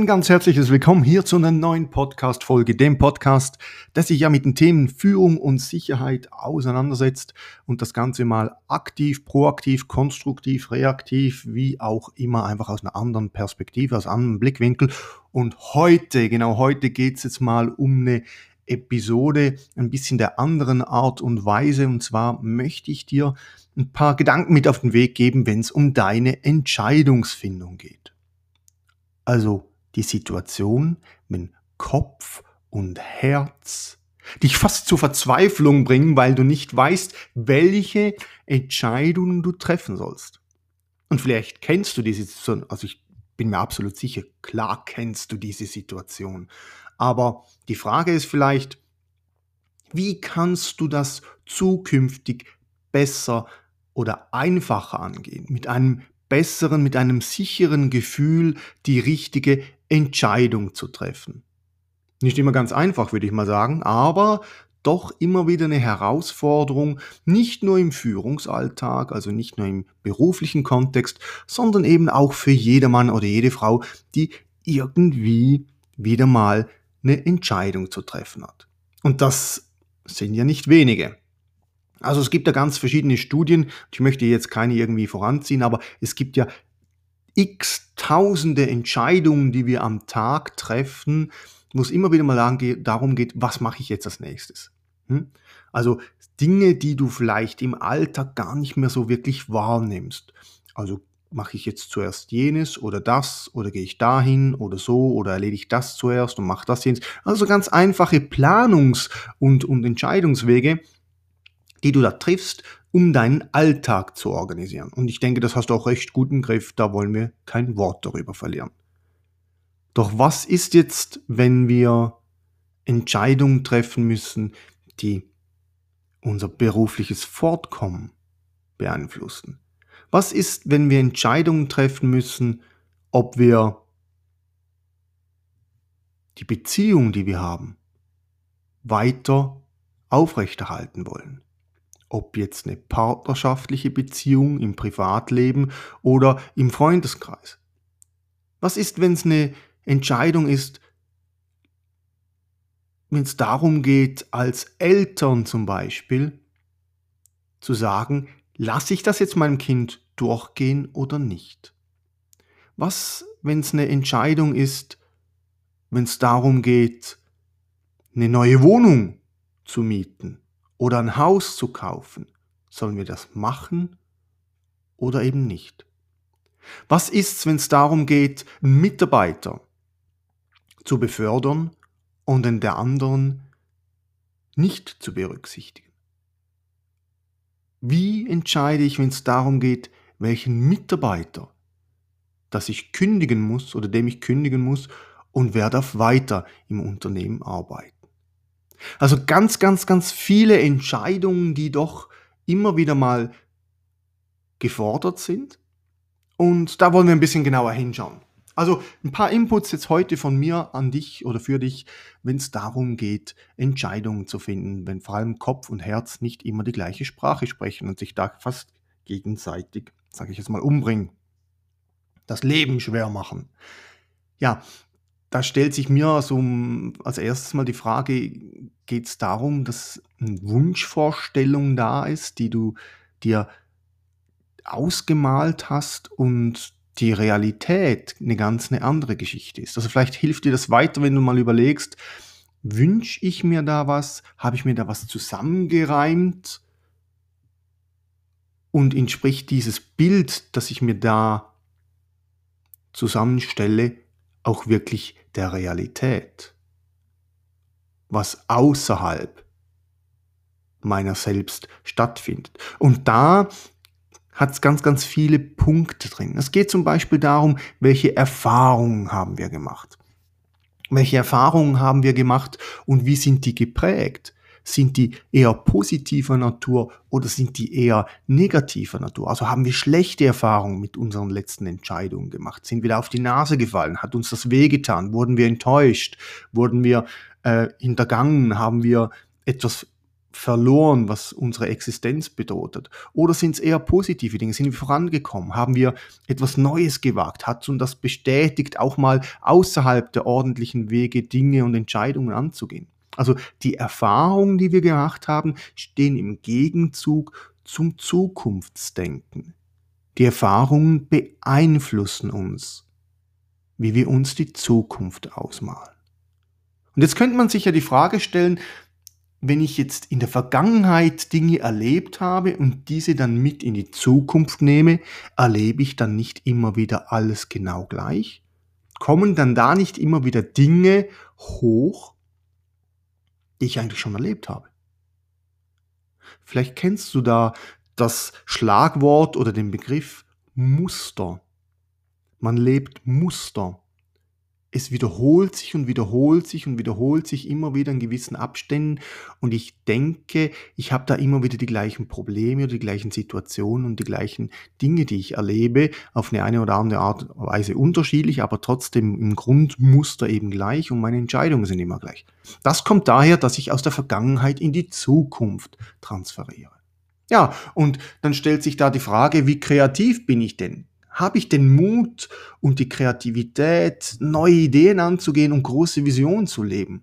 Ein ganz herzliches Willkommen hier zu einer neuen Podcast-Folge, dem Podcast, der sich ja mit den Themen Führung und Sicherheit auseinandersetzt und das Ganze mal aktiv, proaktiv, konstruktiv, reaktiv, wie auch immer, einfach aus einer anderen Perspektive, aus einem anderen Blickwinkel. Und heute, genau heute geht es jetzt mal um eine Episode ein bisschen der anderen Art und Weise. Und zwar möchte ich dir ein paar Gedanken mit auf den Weg geben, wenn es um deine Entscheidungsfindung geht. Also die Situation, wenn Kopf und Herz dich fast zur Verzweiflung bringen, weil du nicht weißt, welche Entscheidungen du treffen sollst. Und vielleicht kennst du diese Situation, also ich bin mir absolut sicher, klar kennst du diese Situation. Aber die Frage ist vielleicht, wie kannst du das zukünftig besser oder einfacher angehen? Mit einem besseren, mit einem sicheren Gefühl die richtige Entscheidung zu treffen. Nicht immer ganz einfach, würde ich mal sagen, aber doch immer wieder eine Herausforderung, nicht nur im Führungsalltag, also nicht nur im beruflichen Kontext, sondern eben auch für jedermann oder jede Frau, die irgendwie wieder mal eine Entscheidung zu treffen hat. Und das sind ja nicht wenige. Also es gibt ja ganz verschiedene Studien, ich möchte jetzt keine irgendwie voranziehen, aber es gibt ja x tausende Entscheidungen, die wir am Tag treffen, wo es immer wieder mal darum geht, was mache ich jetzt als nächstes. Hm? Also Dinge, die du vielleicht im Alltag gar nicht mehr so wirklich wahrnimmst. Also mache ich jetzt zuerst jenes oder das oder gehe ich dahin oder so oder erledige ich das zuerst und mache das jenes. Also ganz einfache Planungs- und, und Entscheidungswege, die du da triffst, um deinen Alltag zu organisieren. Und ich denke, das hast du auch recht gut im Griff, da wollen wir kein Wort darüber verlieren. Doch was ist jetzt, wenn wir Entscheidungen treffen müssen, die unser berufliches Fortkommen beeinflussen? Was ist, wenn wir Entscheidungen treffen müssen, ob wir die Beziehung, die wir haben, weiter aufrechterhalten wollen? Ob jetzt eine partnerschaftliche Beziehung im Privatleben oder im Freundeskreis. Was ist, wenn es eine Entscheidung ist, wenn es darum geht, als Eltern zum Beispiel zu sagen, lasse ich das jetzt meinem Kind durchgehen oder nicht? Was, wenn es eine Entscheidung ist, wenn es darum geht, eine neue Wohnung zu mieten? Oder ein Haus zu kaufen, sollen wir das machen oder eben nicht? Was ist, wenn es darum geht, einen Mitarbeiter zu befördern und den der anderen nicht zu berücksichtigen? Wie entscheide ich, wenn es darum geht, welchen Mitarbeiter, dass ich kündigen muss oder dem ich kündigen muss und wer darf weiter im Unternehmen arbeiten? Also ganz, ganz, ganz viele Entscheidungen, die doch immer wieder mal gefordert sind. Und da wollen wir ein bisschen genauer hinschauen. Also ein paar Inputs jetzt heute von mir an dich oder für dich, wenn es darum geht, Entscheidungen zu finden, wenn vor allem Kopf und Herz nicht immer die gleiche Sprache sprechen und sich da fast gegenseitig, sage ich jetzt mal, umbringen. Das Leben schwer machen. Ja, da stellt sich mir so als erstes mal die Frage, geht es darum, dass eine Wunschvorstellung da ist, die du dir ausgemalt hast und die Realität eine ganz eine andere Geschichte ist. Also vielleicht hilft dir das weiter, wenn du mal überlegst, wünsche ich mir da was? Habe ich mir da was zusammengereimt? Und entspricht dieses Bild, das ich mir da zusammenstelle, auch wirklich der Realität? Was außerhalb meiner selbst stattfindet. Und da hat es ganz, ganz viele Punkte drin. Es geht zum Beispiel darum, welche Erfahrungen haben wir gemacht. Welche Erfahrungen haben wir gemacht und wie sind die geprägt? Sind die eher positiver Natur oder sind die eher negativer Natur? Also haben wir schlechte Erfahrungen mit unseren letzten Entscheidungen gemacht? Sind wir da auf die Nase gefallen? Hat uns das wehgetan? Wurden wir enttäuscht? Wurden wir äh, hintergangen? Haben wir etwas verloren, was unsere Existenz bedeutet? Oder sind es eher positive Dinge? Sind wir vorangekommen? Haben wir etwas Neues gewagt? Hat uns das bestätigt, auch mal außerhalb der ordentlichen Wege Dinge und Entscheidungen anzugehen? Also die Erfahrungen, die wir gemacht haben, stehen im Gegenzug zum Zukunftsdenken. Die Erfahrungen beeinflussen uns, wie wir uns die Zukunft ausmalen. Und jetzt könnte man sich ja die Frage stellen, wenn ich jetzt in der Vergangenheit Dinge erlebt habe und diese dann mit in die Zukunft nehme, erlebe ich dann nicht immer wieder alles genau gleich? Kommen dann da nicht immer wieder Dinge hoch, die ich eigentlich schon erlebt habe? Vielleicht kennst du da das Schlagwort oder den Begriff Muster. Man lebt Muster es wiederholt sich und wiederholt sich und wiederholt sich immer wieder in gewissen Abständen. Und ich denke, ich habe da immer wieder die gleichen Probleme oder die gleichen Situationen und die gleichen Dinge, die ich erlebe, auf eine, eine oder andere Art und Weise unterschiedlich, aber trotzdem im Grundmuster eben gleich und meine Entscheidungen sind immer gleich. Das kommt daher, dass ich aus der Vergangenheit in die Zukunft transferiere. Ja, und dann stellt sich da die Frage, wie kreativ bin ich denn? Habe ich den Mut und die Kreativität, neue Ideen anzugehen und große Visionen zu leben?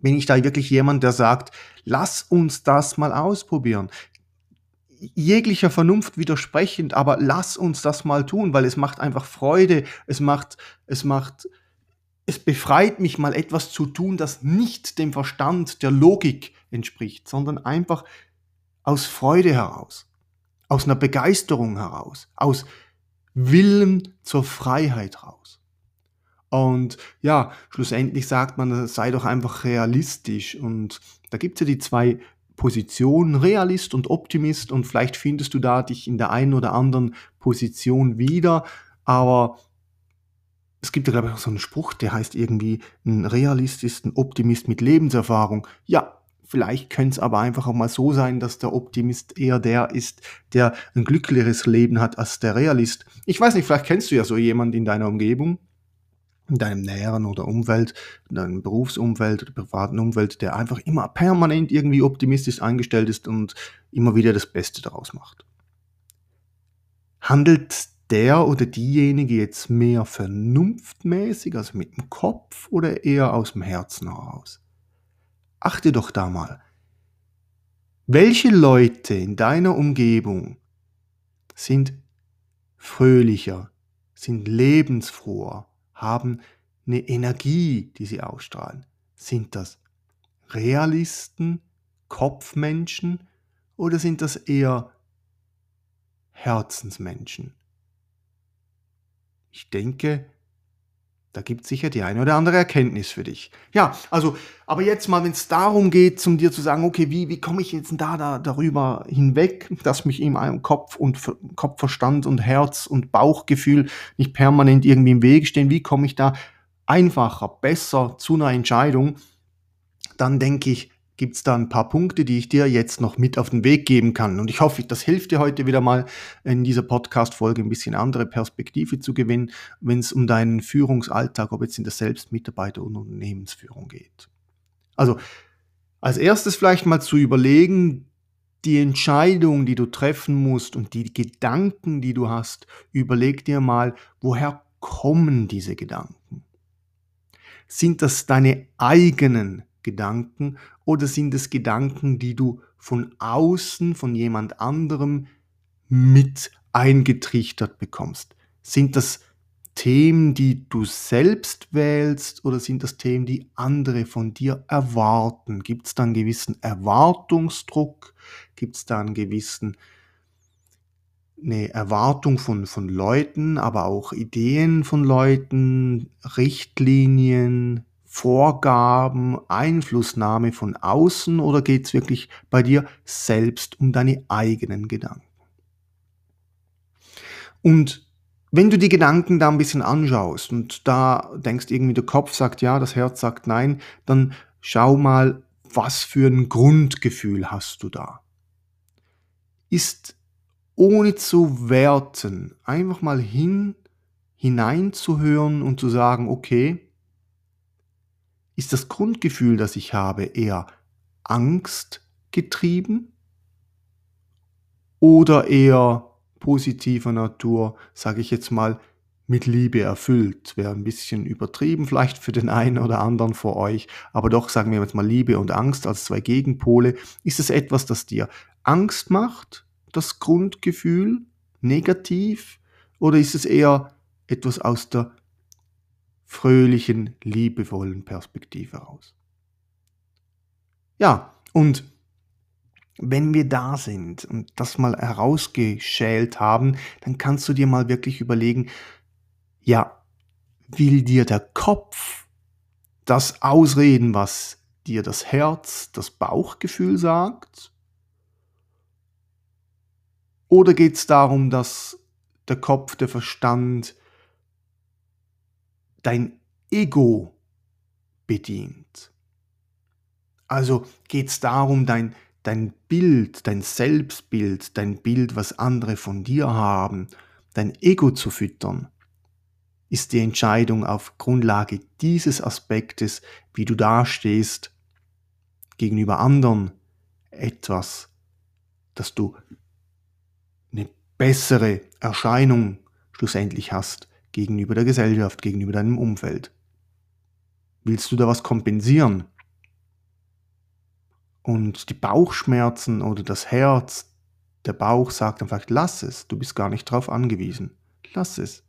Bin ich da wirklich jemand, der sagt, lass uns das mal ausprobieren? Jeglicher Vernunft widersprechend, aber lass uns das mal tun, weil es macht einfach Freude, es macht, es macht, es befreit mich mal etwas zu tun, das nicht dem Verstand der Logik entspricht, sondern einfach aus Freude heraus aus einer Begeisterung heraus, aus Willen zur Freiheit raus. Und ja, schlussendlich sagt man, sei doch einfach realistisch. Und da gibt es ja die zwei Positionen, Realist und Optimist. Und vielleicht findest du da dich in der einen oder anderen Position wieder. Aber es gibt ja, glaube ich, auch so einen Spruch, der heißt irgendwie, ein Realist ist ein Optimist mit Lebenserfahrung. Ja, Vielleicht könnte es aber einfach auch mal so sein, dass der Optimist eher der ist, der ein glücklicheres Leben hat als der Realist. Ich weiß nicht, vielleicht kennst du ja so jemand in deiner Umgebung, in deinem näheren oder Umfeld, in deinem Berufsumfeld oder privaten Umfeld, der einfach immer permanent irgendwie optimistisch eingestellt ist und immer wieder das Beste daraus macht. Handelt der oder diejenige jetzt mehr vernunftmäßig, also mit dem Kopf oder eher aus dem Herzen heraus? Achte doch da mal. Welche Leute in deiner Umgebung sind fröhlicher, sind lebensfroher, haben eine Energie, die sie ausstrahlen? Sind das Realisten, Kopfmenschen oder sind das eher Herzensmenschen? Ich denke, da gibt es sicher die eine oder andere Erkenntnis für dich. Ja, also, aber jetzt mal, wenn es darum geht, zum dir zu sagen, okay, wie, wie komme ich jetzt da, da darüber hinweg, dass mich in meinem Kopf und Kopfverstand und Herz und Bauchgefühl nicht permanent irgendwie im Weg stehen, wie komme ich da einfacher, besser zu einer Entscheidung, dann denke ich, gibt es da ein paar Punkte, die ich dir jetzt noch mit auf den Weg geben kann. Und ich hoffe, das hilft dir heute wieder mal in dieser Podcast-Folge ein bisschen andere Perspektive zu gewinnen, wenn es um deinen Führungsalltag, ob jetzt in der Selbstmitarbeiter- und Unternehmensführung geht. Also als erstes vielleicht mal zu überlegen, die Entscheidung, die du treffen musst und die Gedanken, die du hast, überleg dir mal, woher kommen diese Gedanken? Sind das deine eigenen Gedanken oder sind es Gedanken, die du von außen, von jemand anderem mit eingetrichtert bekommst? Sind das Themen, die du selbst wählst oder sind das Themen, die andere von dir erwarten? Gibt es da einen gewissen Erwartungsdruck? Gibt es da einen gewissen eine Erwartung von, von Leuten, aber auch Ideen von Leuten, Richtlinien, Vorgaben, Einflussnahme von außen oder geht es wirklich bei dir selbst um deine eigenen Gedanken? Und wenn du die Gedanken da ein bisschen anschaust und da denkst irgendwie, der Kopf sagt ja, das Herz sagt nein, dann schau mal, was für ein Grundgefühl hast du da? Ist ohne zu werten, einfach mal hin, hineinzuhören und zu sagen, okay, ist das Grundgefühl, das ich habe, eher Angst getrieben oder eher positiver Natur, sage ich jetzt mal, mit Liebe erfüllt. Wäre ein bisschen übertrieben vielleicht für den einen oder anderen vor euch, aber doch sagen wir jetzt mal Liebe und Angst als zwei Gegenpole. Ist es etwas, das dir Angst macht das Grundgefühl negativ oder ist es eher etwas aus der fröhlichen, liebevollen Perspektive heraus? Ja, und wenn wir da sind und das mal herausgeschält haben, dann kannst du dir mal wirklich überlegen, ja, will dir der Kopf das ausreden, was dir das Herz, das Bauchgefühl sagt? Oder geht es darum, dass der Kopf, der Verstand dein Ego bedient? Also geht es darum, dein, dein Bild, dein Selbstbild, dein Bild, was andere von dir haben, dein Ego zu füttern? Ist die Entscheidung auf Grundlage dieses Aspektes, wie du dastehst, gegenüber anderen etwas, das du bessere Erscheinung schlussendlich hast gegenüber der Gesellschaft, gegenüber deinem Umfeld. Willst du da was kompensieren? Und die Bauchschmerzen oder das Herz, der Bauch sagt dann vielleicht, lass es, du bist gar nicht drauf angewiesen. Lass es.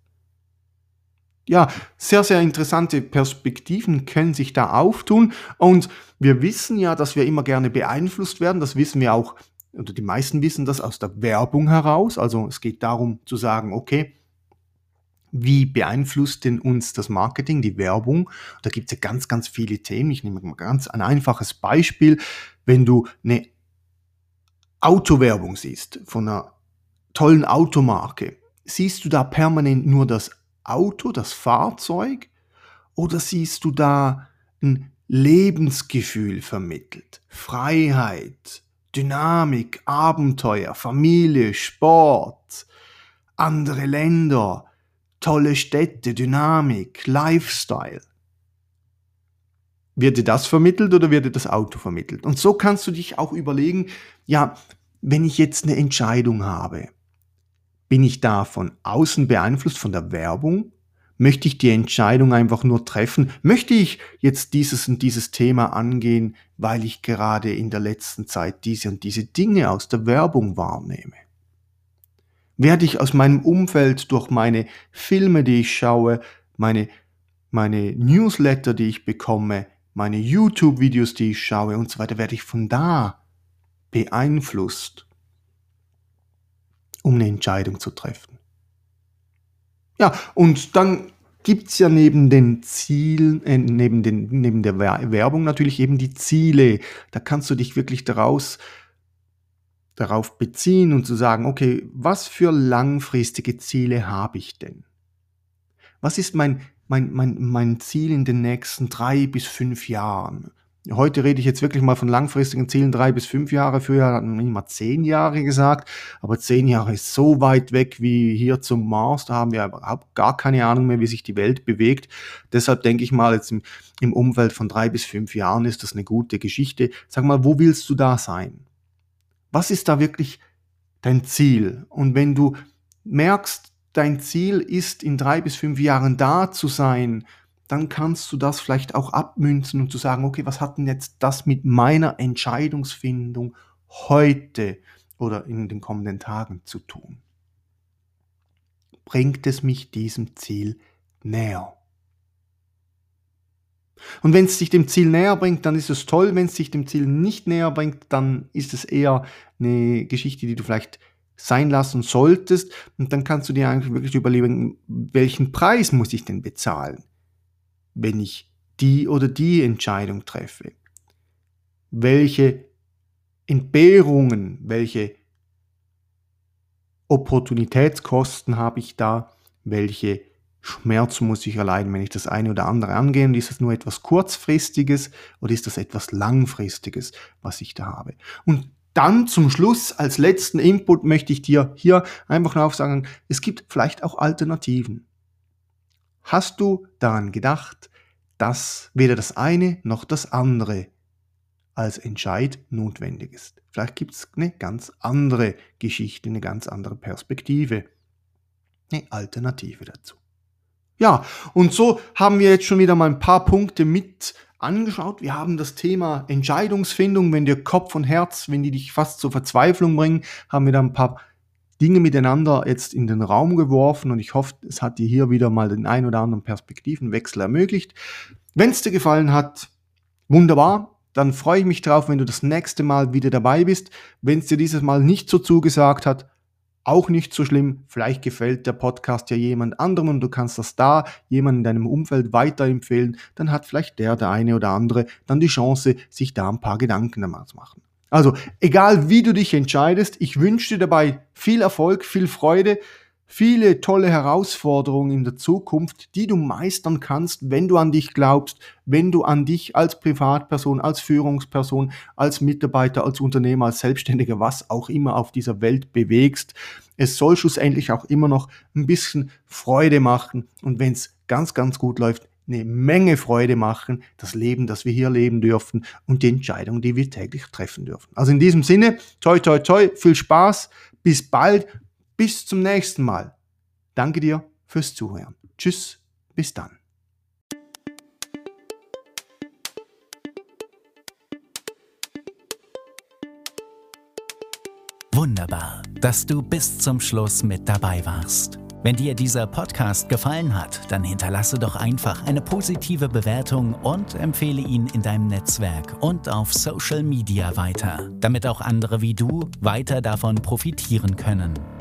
Ja, sehr, sehr interessante Perspektiven können sich da auftun. Und wir wissen ja, dass wir immer gerne beeinflusst werden. Das wissen wir auch oder die meisten wissen das aus der Werbung heraus. Also es geht darum zu sagen, okay, wie beeinflusst denn uns das Marketing, die Werbung? Da gibt es ja ganz, ganz viele Themen. Ich nehme mal ganz ein einfaches Beispiel. Wenn du eine Autowerbung siehst von einer tollen Automarke, siehst du da permanent nur das Auto, das Fahrzeug? Oder siehst du da ein Lebensgefühl vermittelt? Freiheit, Dynamik, Abenteuer, Familie, Sport, andere Länder, tolle Städte, Dynamik, Lifestyle. Wird dir das vermittelt oder wird dir das Auto vermittelt? Und so kannst du dich auch überlegen, ja, wenn ich jetzt eine Entscheidung habe, bin ich da von außen beeinflusst von der Werbung Möchte ich die Entscheidung einfach nur treffen? Möchte ich jetzt dieses und dieses Thema angehen, weil ich gerade in der letzten Zeit diese und diese Dinge aus der Werbung wahrnehme? Werde ich aus meinem Umfeld durch meine Filme, die ich schaue, meine, meine Newsletter, die ich bekomme, meine YouTube-Videos, die ich schaue und so weiter, werde ich von da beeinflusst, um eine Entscheidung zu treffen. Ja, und dann gibt es ja neben den Zielen, äh, neben, den, neben der Werbung natürlich eben die Ziele. Da kannst du dich wirklich daraus, darauf beziehen und zu sagen, okay, was für langfristige Ziele habe ich denn? Was ist mein, mein, mein, mein Ziel in den nächsten drei bis fünf Jahren? Heute rede ich jetzt wirklich mal von langfristigen Zielen, drei bis fünf Jahre. Früher hatten wir immer zehn Jahre gesagt, aber zehn Jahre ist so weit weg wie hier zum Mars. Da haben wir überhaupt gar keine Ahnung mehr, wie sich die Welt bewegt. Deshalb denke ich mal, jetzt im, im Umfeld von drei bis fünf Jahren ist das eine gute Geschichte. Sag mal, wo willst du da sein? Was ist da wirklich dein Ziel? Und wenn du merkst, dein Ziel ist, in drei bis fünf Jahren da zu sein, dann kannst du das vielleicht auch abmünzen und zu sagen, okay, was hat denn jetzt das mit meiner Entscheidungsfindung heute oder in den kommenden Tagen zu tun? Bringt es mich diesem Ziel näher? Und wenn es sich dem Ziel näher bringt, dann ist es toll. Wenn es sich dem Ziel nicht näher bringt, dann ist es eher eine Geschichte, die du vielleicht sein lassen solltest. Und dann kannst du dir eigentlich wirklich überlegen, welchen Preis muss ich denn bezahlen, wenn ich die oder die Entscheidung treffe. Welche Entbehrungen, welche Opportunitätskosten habe ich da, welche Schmerz muss ich erleiden, wenn ich das eine oder andere angehe? Und ist das nur etwas kurzfristiges oder ist das etwas langfristiges, was ich da habe? Und dann zum Schluss als letzten Input möchte ich dir hier einfach nur sagen, es gibt vielleicht auch Alternativen. Hast du daran gedacht, dass weder das eine noch das andere als Entscheid notwendig ist? Vielleicht gibt es eine ganz andere Geschichte, eine ganz andere Perspektive, eine Alternative dazu. Ja, und so haben wir jetzt schon wieder mal ein paar Punkte mit angeschaut. Wir haben das Thema Entscheidungsfindung, wenn dir Kopf und Herz, wenn die dich fast zur Verzweiflung bringen, haben wir da ein paar Dinge miteinander jetzt in den Raum geworfen und ich hoffe, es hat dir hier wieder mal den ein oder anderen Perspektivenwechsel ermöglicht. Wenn es dir gefallen hat, wunderbar, dann freue ich mich drauf, wenn du das nächste Mal wieder dabei bist. Wenn es dir dieses Mal nicht so zugesagt hat, auch nicht so schlimm. Vielleicht gefällt der Podcast ja jemand anderem und du kannst das da jemand in deinem Umfeld weiterempfehlen. Dann hat vielleicht der, der eine oder andere, dann die Chance, sich da ein paar Gedanken damit zu machen. Also, egal wie du dich entscheidest, ich wünsche dir dabei viel Erfolg, viel Freude viele tolle Herausforderungen in der Zukunft, die du meistern kannst, wenn du an dich glaubst, wenn du an dich als Privatperson, als Führungsperson, als Mitarbeiter, als Unternehmer, als Selbstständiger, was auch immer auf dieser Welt bewegst. Es soll schlussendlich auch immer noch ein bisschen Freude machen und wenn es ganz, ganz gut läuft, eine Menge Freude machen, das Leben, das wir hier leben dürfen und die Entscheidungen, die wir täglich treffen dürfen. Also in diesem Sinne, toi, toi, toi, viel Spaß, bis bald bis zum nächsten Mal. Danke dir fürs Zuhören. Tschüss, bis dann. Wunderbar, dass du bis zum Schluss mit dabei warst. Wenn dir dieser Podcast gefallen hat, dann hinterlasse doch einfach eine positive Bewertung und empfehle ihn in deinem Netzwerk und auf Social Media weiter, damit auch andere wie du weiter davon profitieren können.